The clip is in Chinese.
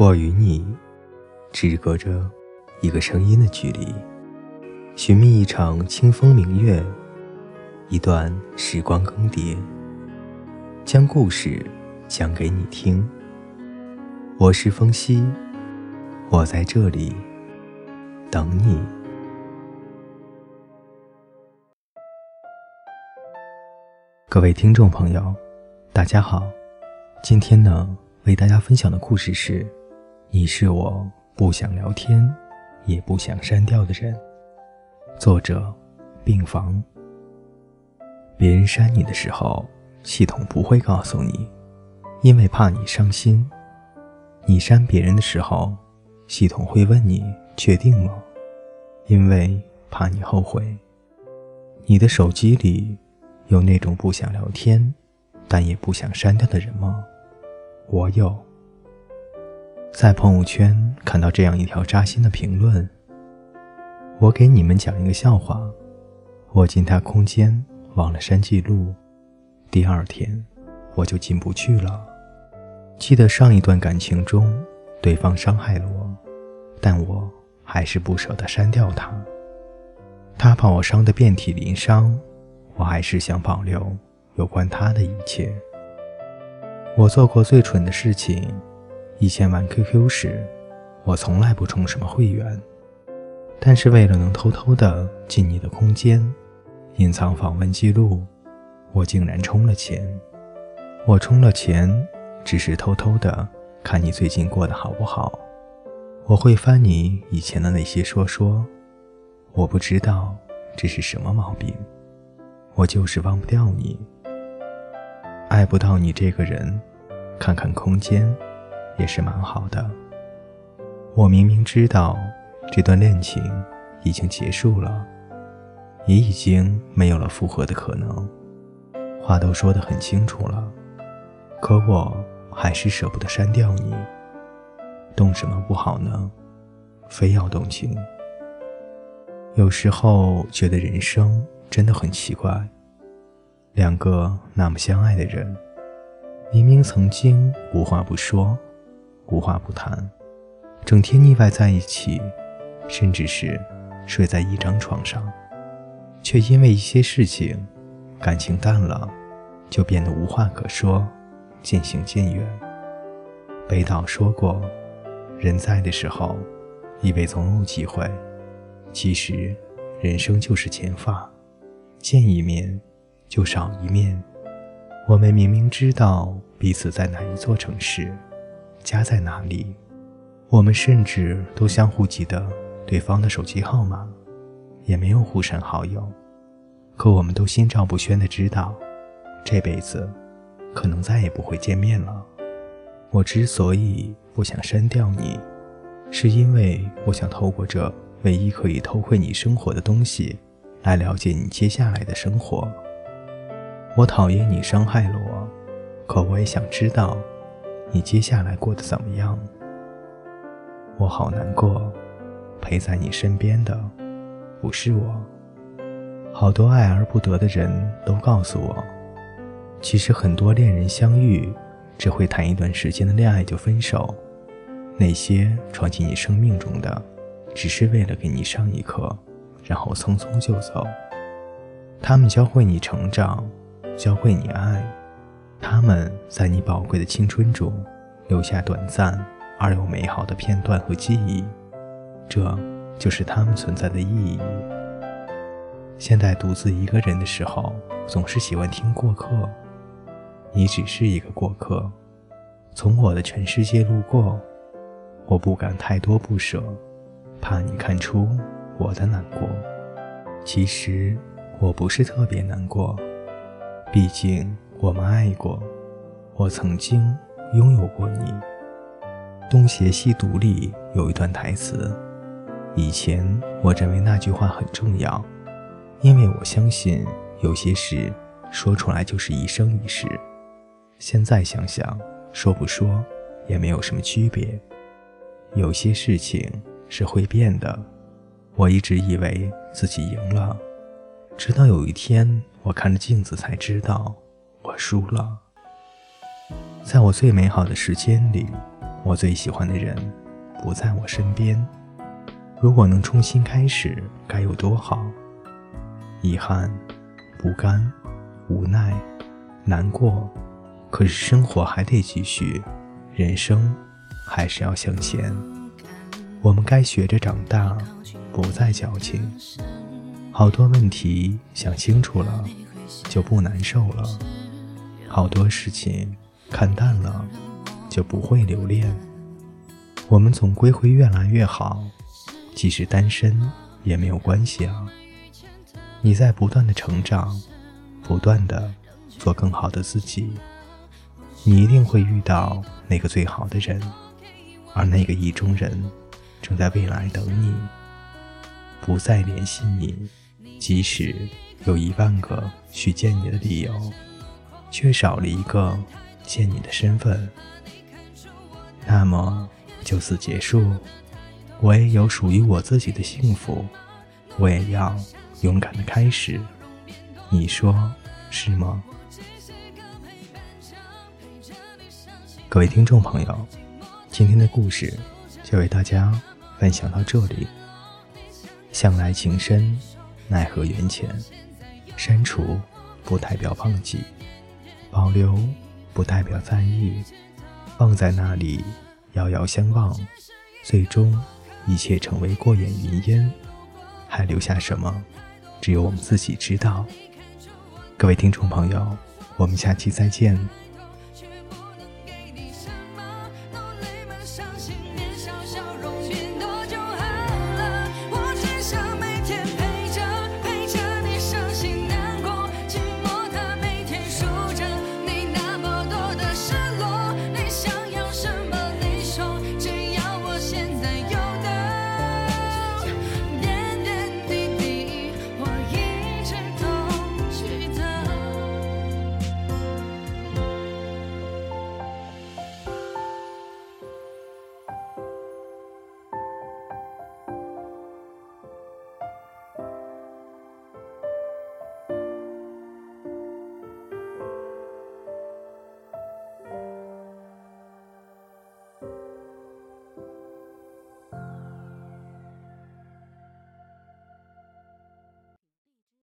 我与你只隔着一个声音的距离，寻觅一场清风明月，一段时光更迭，将故事讲给你听。我是风夕，我在这里等你。各位听众朋友，大家好，今天呢，为大家分享的故事是：你是我不想聊天，也不想删掉的人。作者：病房。别人删你的时候，系统不会告诉你，因为怕你伤心。你删别人的时候，系统会问你确定吗？因为怕你后悔。你的手机里有那种不想聊天，但也不想删掉的人吗？我有。在朋友圈看到这样一条扎心的评论：我给你们讲一个笑话。我进他空间忘了删记录，第二天我就进不去了。记得上一段感情中，对方伤害了我，但我还是不舍得删掉他。他把我伤得遍体鳞伤，我还是想保留有关他的一切。我做过最蠢的事情，以前玩 QQ 时，我从来不充什么会员，但是为了能偷偷的进你的空间，隐藏访问记录，我竟然充了钱。我充了钱。只是偷偷的看你最近过得好不好，我会翻你以前的那些说说，我不知道这是什么毛病，我就是忘不掉你，爱不到你这个人，看看空间也是蛮好的。我明明知道这段恋情已经结束了，也已经没有了复合的可能，话都说得很清楚了，可我。还是舍不得删掉你，动什么不好呢？非要动情。有时候觉得人生真的很奇怪，两个那么相爱的人，明明曾经无话不说，无话不谈，整天腻歪在一起，甚至是睡在一张床上，却因为一些事情，感情淡了，就变得无话可说。渐行渐远。北岛说过：“人在的时候，以为总有机会，其实人生就是减法，见一面就少一面。我们明明知道彼此在哪一座城市，家在哪里，我们甚至都相互记得对方的手机号码，也没有互删好友，可我们都心照不宣的知道，这辈子。”可能再也不会见面了。我之所以不想删掉你，是因为我想透过这唯一可以偷窥你生活的东西，来了解你接下来的生活。我讨厌你伤害了我，可我也想知道你接下来过得怎么样。我好难过，陪在你身边的不是我。好多爱而不得的人都告诉我。其实很多恋人相遇，只会谈一段时间的恋爱就分手。那些闯进你生命中的，只是为了给你上一课，然后匆匆就走。他们教会你成长，教会你爱。他们在你宝贵的青春中留下短暂而又美好的片段和记忆，这就是他们存在的意义。现在独自一个人的时候，总是喜欢听过客。你只是一个过客，从我的全世界路过，我不敢太多不舍，怕你看出我的难过。其实我不是特别难过，毕竟我们爱过，我曾经拥有过你。《东邪西毒》里有一段台词，以前我认为那句话很重要，因为我相信有些事说出来就是一生一世。现在想想，说不说也没有什么区别。有些事情是会变的。我一直以为自己赢了，直到有一天我看着镜子才知道我输了。在我最美好的时间里，我最喜欢的人不在我身边。如果能重新开始，该有多好！遗憾、不甘、无奈、难过，可是生活还得继续，人生还是要向前。我们该学着长大，不再矫情。好多问题想清楚了，就不难受了；好多事情看淡了，就不会留恋。我们总归会越来越好，即使单身也没有关系啊！你在不断的成长，不断的做更好的自己，你一定会遇到那个最好的人，而那个意中人正在未来等你。不再联系你。即使有一万个去见你的理由，缺少了一个见你的身份，那么就此结束。我也有属于我自己的幸福，我也要勇敢的开始。你说是吗？各位听众朋友，今天的故事就为大家分享到这里。向来情深。奈何缘浅，删除不代表忘记，保留不代表在意，放在那里遥遥相望，最终一切成为过眼云烟，还留下什么？只有我们自己知道。各位听众朋友，我们下期再见。